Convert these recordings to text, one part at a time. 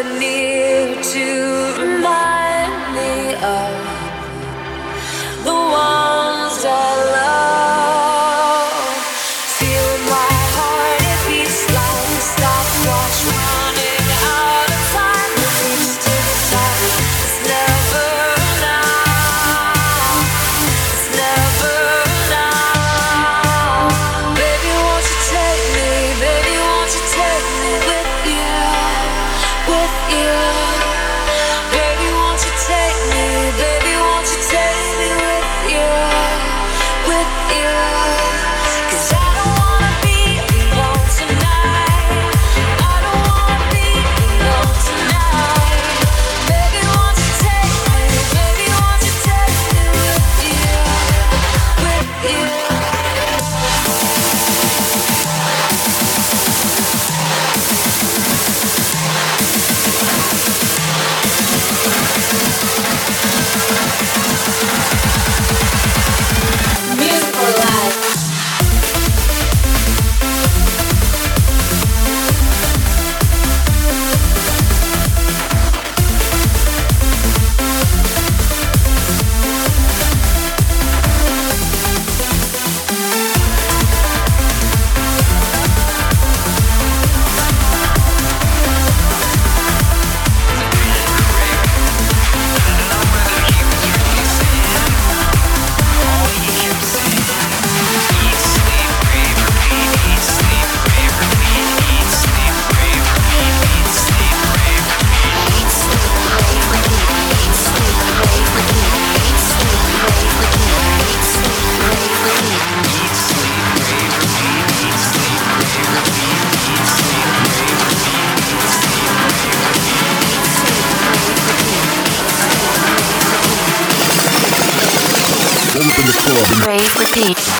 Souvenir to Rave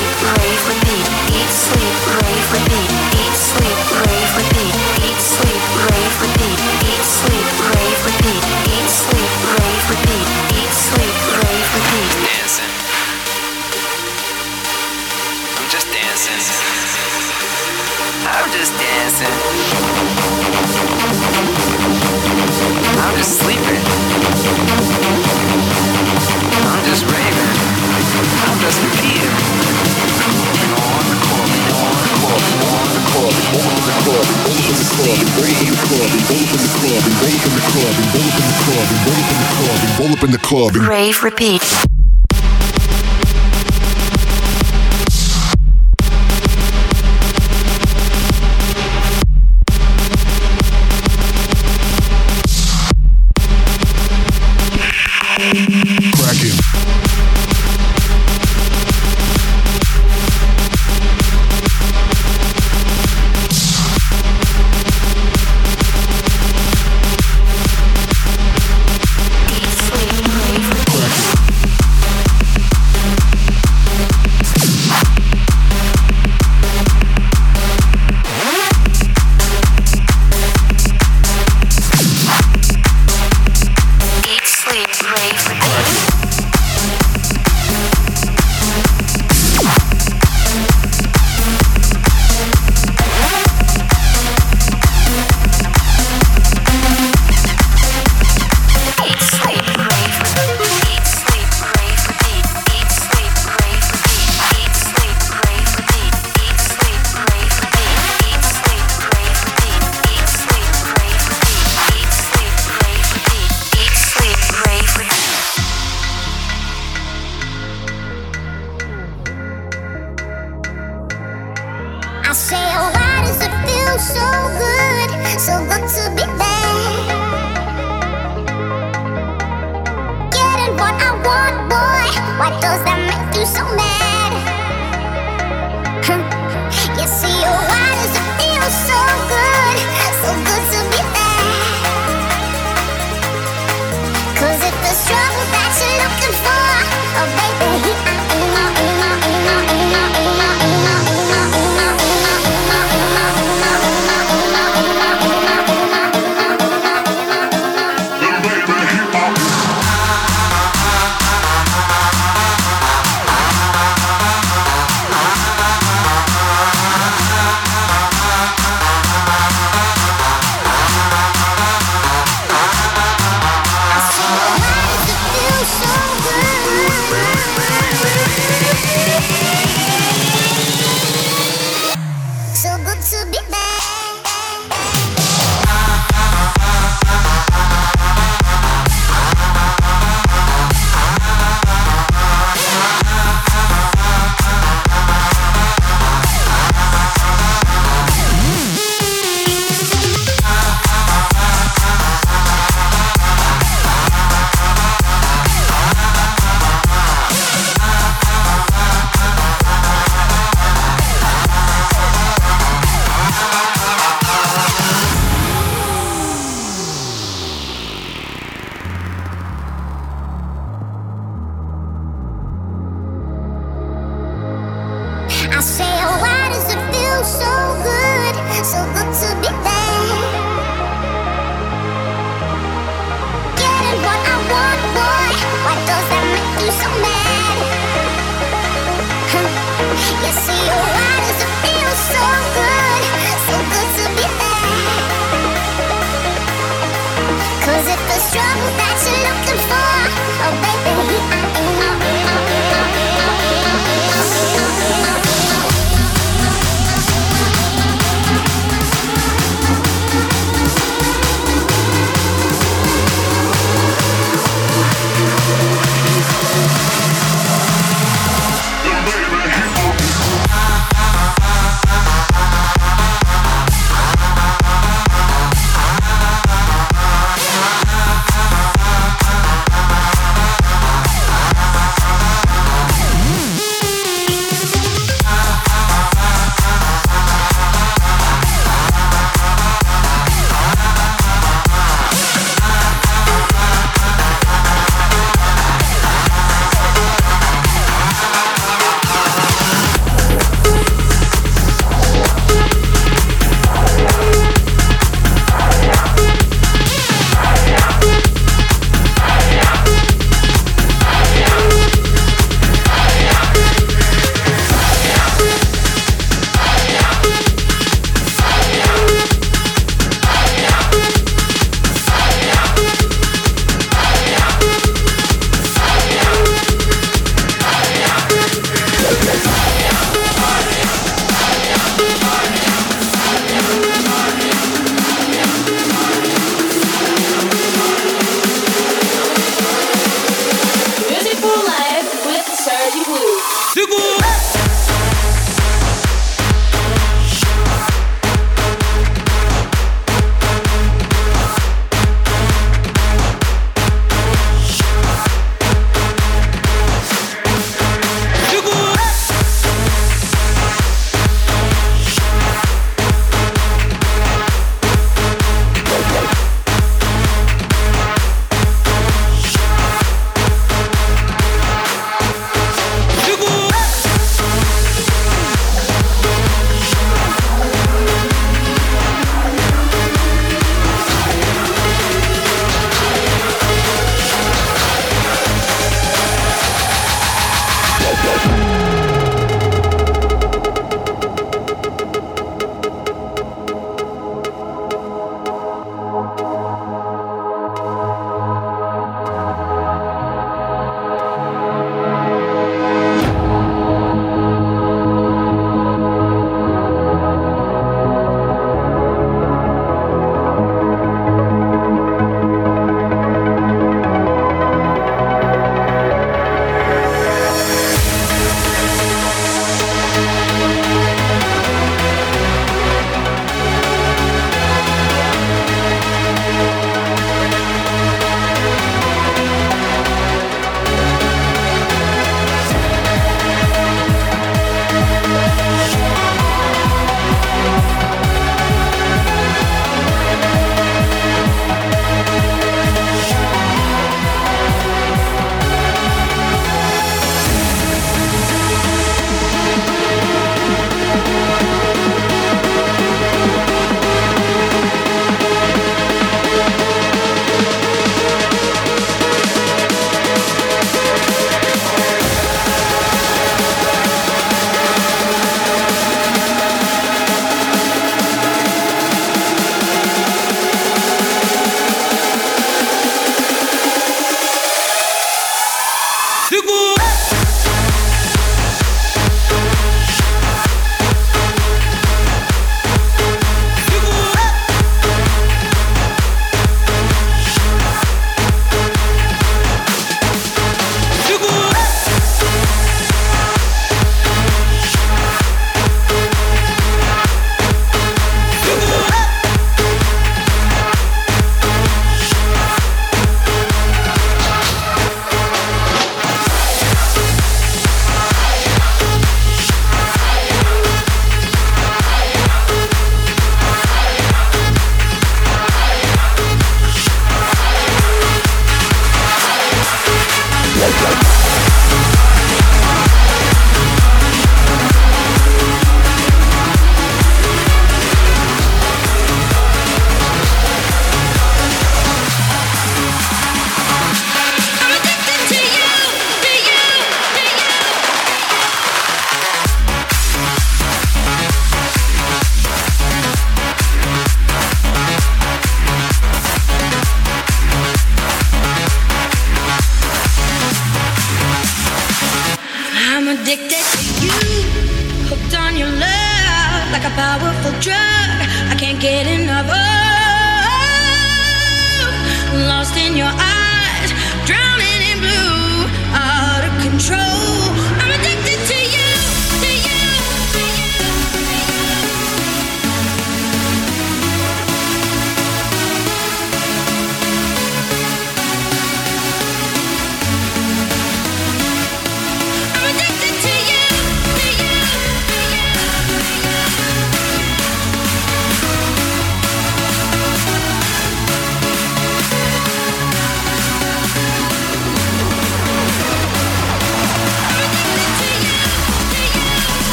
rave, repeat. Eat, sleep, rave, repeat. Eat, sleep, rave, repeat. Eat, sleep, rave, repeat. Eat, sleep, rave, repeat. Eat, sleep, rave, repeat. Eat, sleep, rave, repeat. dancing. I'm just dancing. I'm just dancing. I'm just sleeping. Rave repeat.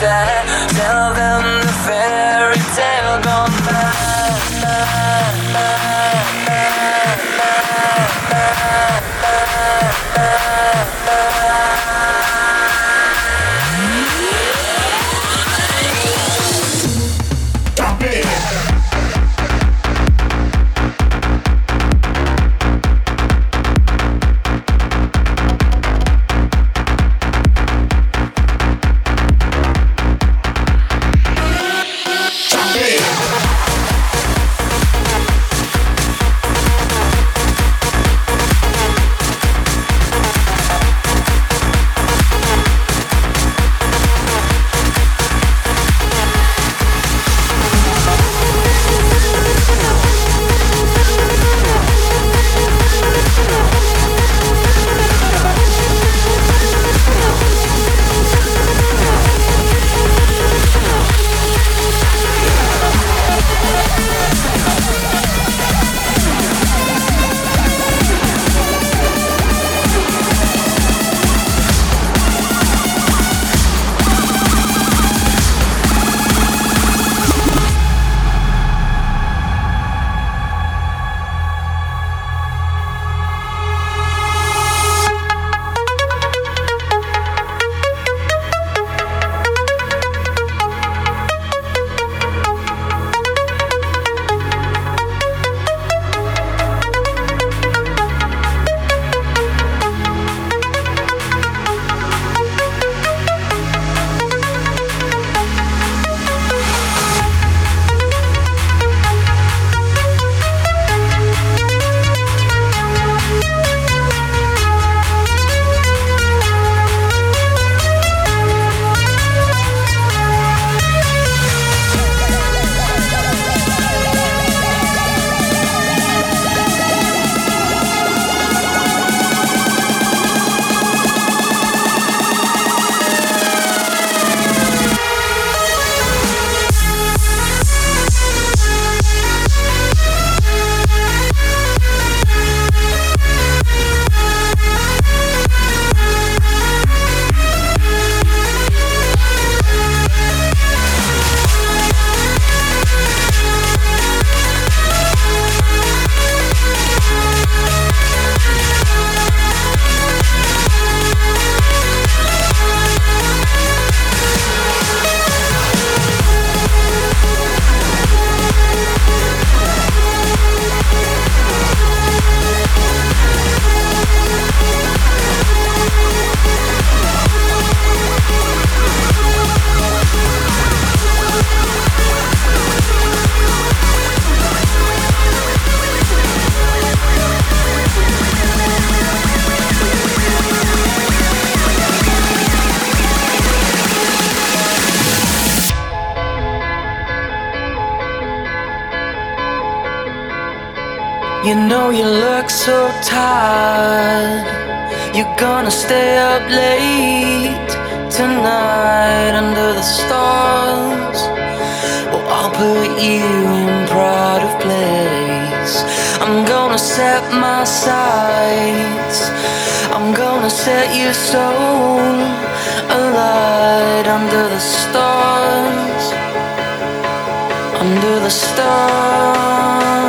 Sad Tell them the fairy put you in pride of place. I'm gonna set my sights. I'm gonna set your soul alight under the stars. Under the stars.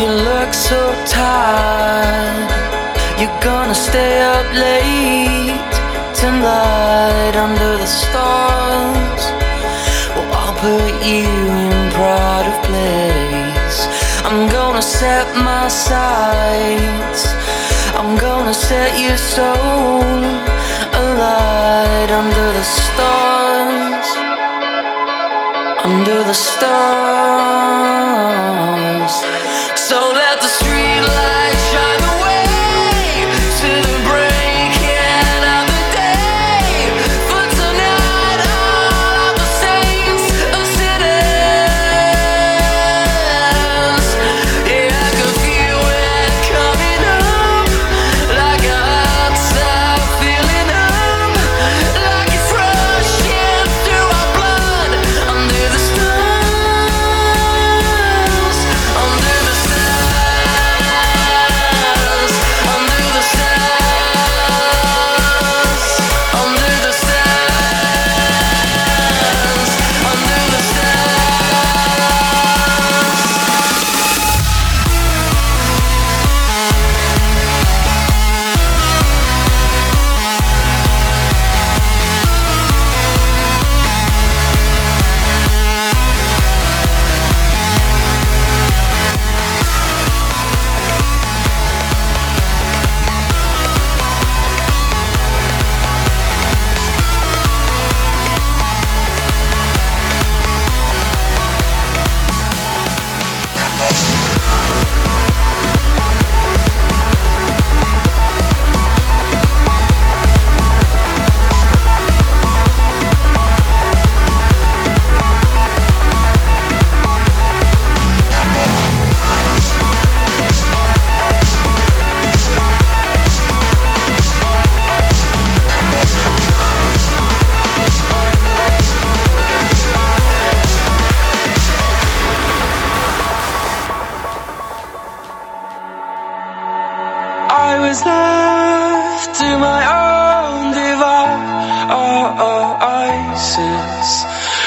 You look so tired. You're gonna stay up late tonight under the stars. Well, I'll put you in pride of place. I'm gonna set my sights. I'm gonna set your soul alight under the stars under the stars.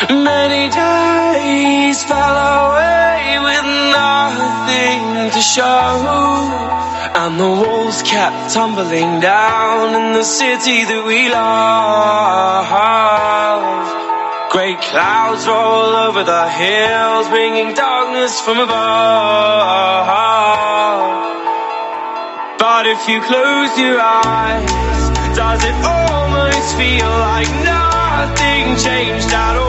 Many days fell away with nothing to show. And the walls kept tumbling down in the city that we love. Great clouds roll over the hills, bringing darkness from above. But if you close your eyes, does it almost feel like nothing changed at all?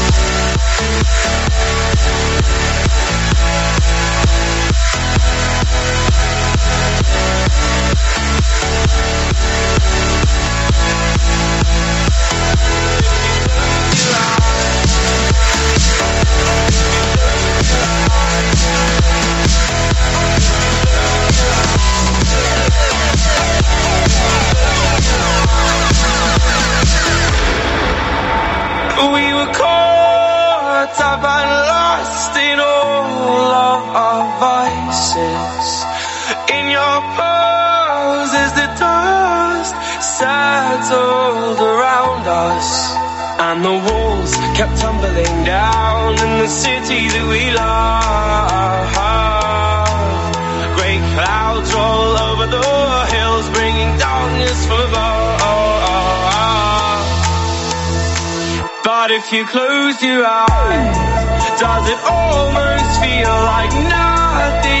Vices. In your pose as the dust settled around us. And the walls kept tumbling down in the city that we love. Great clouds roll over the hills, bringing darkness from above. But if you close your eyes, does it almost feel like nothing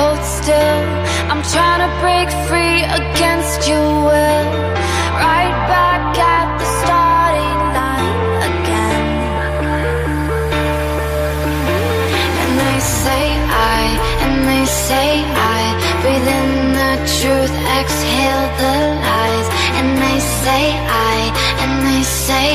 hold still. I'm trying to break free against your will. Right back at the starting line again. And they say I, and they say I. Breathe in the truth, exhale the lies. And they say I, and they say